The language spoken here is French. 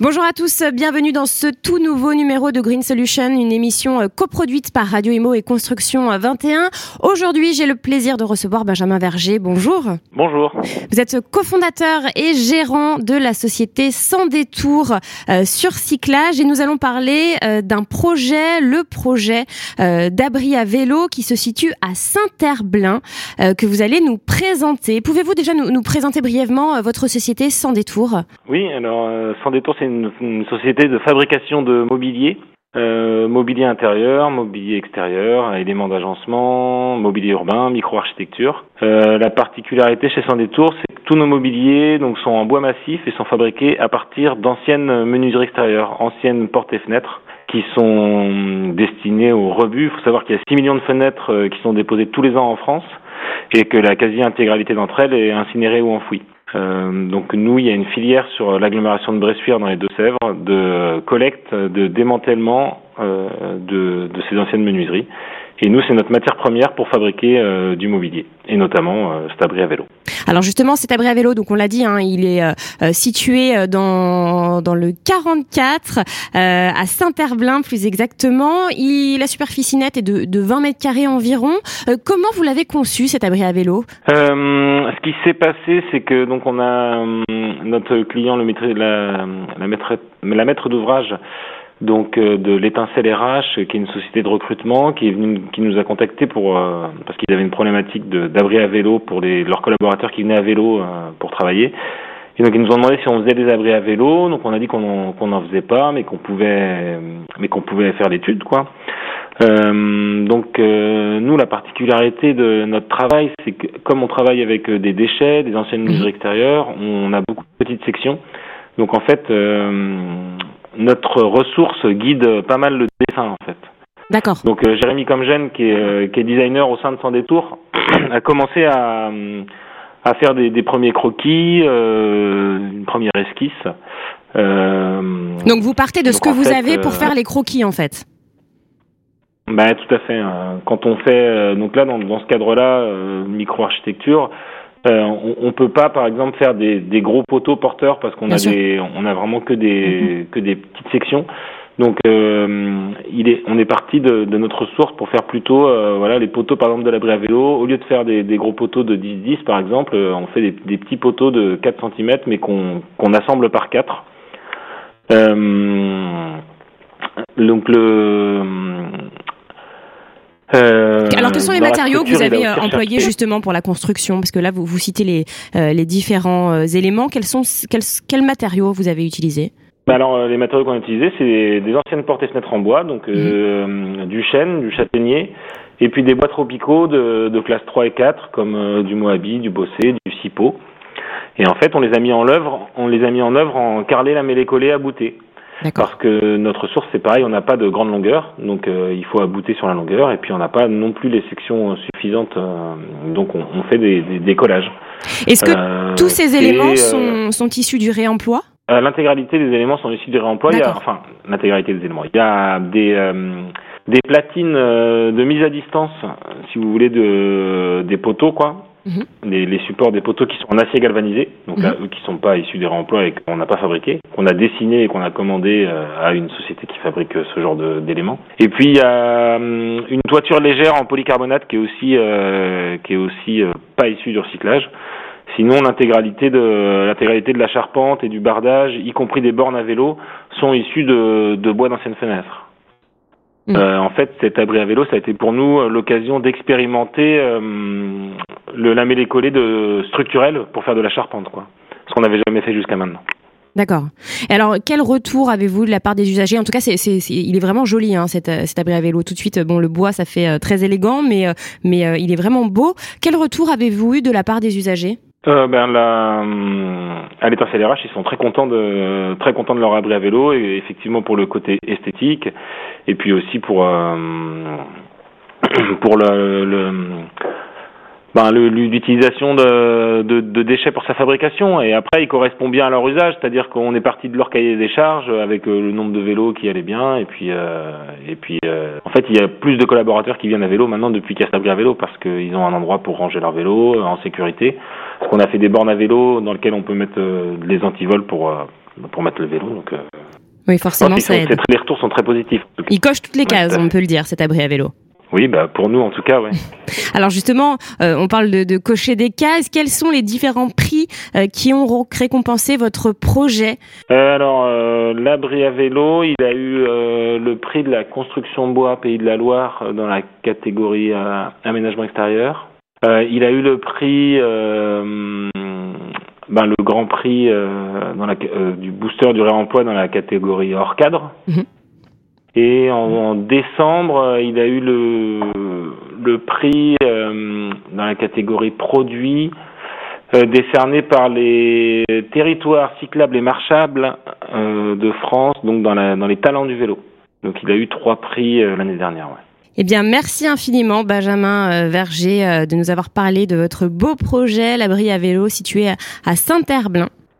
Bonjour à tous, bienvenue dans ce tout nouveau numéro de Green Solution, une émission euh, coproduite par Radio Imo et Construction 21. Aujourd'hui, j'ai le plaisir de recevoir Benjamin Verger. Bonjour. Bonjour. Vous êtes cofondateur et gérant de la société Sans détour euh, sur cyclage et nous allons parler euh, d'un projet, le projet d'abri à vélo qui se situe à Saint-Herblain que vous allez nous présenter. Pouvez-vous déjà nous, nous présenter brièvement votre société Sans détour? Oui, alors Sans détour, c'est une, société de fabrication de mobilier, euh, mobilier intérieur, mobilier extérieur, éléments d'agencement, mobilier urbain, micro-architecture. Euh, la particularité chez Sans Détour, c'est que tous nos mobiliers donc, sont en bois massif et sont fabriqués à partir d'anciennes menuiseries extérieures, anciennes portes et fenêtres qui sont destinées au rebut. Il faut savoir qu'il y a 6 millions de fenêtres euh, qui sont déposées tous les ans en France et que la quasi-intégralité d'entre elles est incinérée ou enfouie. Euh, donc nous, il y a une filière sur l'agglomération de Bressuire dans les Deux-Sèvres de collecte, de démantèlement euh, de, de, ces anciennes menuiseries. Et nous, c'est notre matière première pour fabriquer euh, du mobilier, et notamment euh, cet abri à vélo. Alors justement, cet abri à vélo, donc on l'a dit, hein, il est euh, situé dans, dans le 44, à Saint-Herblain plus exactement. Il, la superficie nette est de, de 20 mètres carrés environ. comment vous l'avez conçu cet abri à vélo? Ce qui s'est passé, c'est que donc on a notre client, le maître, la, maître, la maître d'ouvrage donc euh, de l'étincelle RH, qui est une société de recrutement, qui est venue, qui nous a contacté pour euh, parce qu'ils avaient une problématique d'abri à vélo pour les, leurs collaborateurs qui venaient à vélo euh, pour travailler. Et donc ils nous ont demandé si on faisait des abris à vélo. Donc on a dit qu'on n'en faisait pas, mais qu'on pouvait, mais qu'on pouvait faire l'étude, quoi. Donc nous, la particularité de notre travail, c'est que comme on travaille avec des déchets, des anciennes mesures extérieures, on a beaucoup de petites sections. Donc en fait, notre ressource guide pas mal le dessin en fait. D'accord. Donc euh, Jérémy Comgène, qui est, euh, qui est designer au sein de Sans Détour, a commencé à, à faire des, des premiers croquis, euh, une première esquisse. donc vous partez de ce que vous avez pour faire les croquis en fait. Ben, tout à fait. Hein. Quand on fait, donc là, dans, dans ce cadre-là, micro-architecture, euh, on, ne peut pas, par exemple, faire des, gros poteaux porteurs parce qu'on a des, on a vraiment que des, mm-hmm. que des petites sections. Donc, euh, il est, on est parti de, notre source pour faire plutôt, euh, voilà, les poteaux par exemple de l'abri à vélo. Au lieu de faire des, gros poteaux de 10-10 par exemple, on fait des, petits poteaux de 4 cm mais qu'on qu'on assemble par 4. donc le euh, Alors, quels sont les matériaux que vous avez euh, employés justement pour la construction? Parce que là, vous, vous citez les, euh, les différents éléments. Quels, sont, quels, quels matériaux vous avez utilisés? Bah alors, les matériaux qu'on a utilisés, c'est des anciennes portes et fenêtres en bois, donc mhm. du chêne, du châtaignier, et puis des bois tropicaux de, de classe 3 et 4, comme du moabi, du bossé, du cipo. Et en fait, on les a mis en œuvre, on les a mis en œuvre en carrelé, lamellé, collé, abouté. Parce que notre source, c'est pareil, on n'a pas de grande longueur, donc euh, il faut abouter sur la longueur, et puis on n'a pas non plus les sections suffisantes, euh, donc on, on, fait des, des, collages. Est-ce que euh, tous ces éléments sont, sont issus du réemploi? L'intégralité des éléments sont issus du réemploi. Il y a, enfin, l'intégralité des éléments. Il y a des des platines de mise à distance, si vous voulez, de des poteaux, quoi, Mhm. les, supports des poteaux qui sont en acier galvanisé, donc là, mhm. eux qui sont pas issus des réemplois et qu'on n'a pas fabriqué, qu'on a dessiné et qu'on a commandé euh, à une société qui fabrique euh, ce genre d'éléments. Et puis il y a hum, une toiture légère en polycarbonate qui est aussi euh, qui est aussi pas issue du recyclage. Sinon, l'intégralité de l'intégralité de la charpente et du bardage, y compris des bornes à vélo, sont issus de, de bois d'anciennes fenêtres. Mm. Euh, en fait, cet abri à vélo, ça a été pour nous euh, l'occasion d'expérimenter euh, le lamellé-collé de structurel pour faire de la charpente, quoi. Ce qu'on n'avait jamais fait jusqu'à maintenant. D'accord. Alors, quel retour avez-vous de la part des usagers? En tout cas, c'est, c'est, il est vraiment joli, hein, cet, cet, abri à vélo. Tout de suite, bon, le bois, ça fait très élégant, mais, mais il est vraiment beau. Quel retour avez-vous eu de la part des usagers? Euh, ben la, à l'état CLRH, ils sont très contents de très contents de leur abri à vélo et effectivement pour le côté esthétique et puis aussi pour euh, pour le, le ben, l'utilisation de, de, déchets pour sa fabrication. Et après, il correspond bien à leur usage, c'est-à-dire qu'on est parti de leur cahier des charges avec euh, le nombre de vélos qui allait bien. Et puis, euh, et puis euh, en fait, il y a plus de collaborateurs qui viennent à vélo maintenant depuis qu'il y a Sabri à vélo parce qu'ils ont un endroit pour ranger leur vélo en sécurité. Parce qu'on a fait des bornes à vélo dans lesquelles on peut mettre les antivols pour, pour mettre le vélo. Donc, oui, forcément, ça aide. Les retours sont très positifs. Il coche toutes les cases, on peut le dire, cet abri à vélo. Oui, bah pour nous en tout cas, oui. Alors justement, euh, on parle de, de, cocher des cases. Quels sont les différents prix euh, qui ont récompensé votre projet? Euh, Alors l'abri à vélo, il a eu le prix de la construction bois Pays de la Loire dans la catégorie aménagement extérieur. il a eu le prix, ben, le grand prix dans la, du booster du réemploi dans la catégorie hors cadre. Mhm. Et en, décembre, euh, il a eu le, le prix euh, dans la catégorie produits euh, décerné par les territoires cyclables et marchables de France, donc dans, la, dans les talents du vélo. Donc il a eu trois prix l'année dernière. Ouais. Eh bien, merci infiniment, Benjamin Verger, de nous avoir parlé de votre beau projet, l'abri à vélo situé à Saint-Herblain.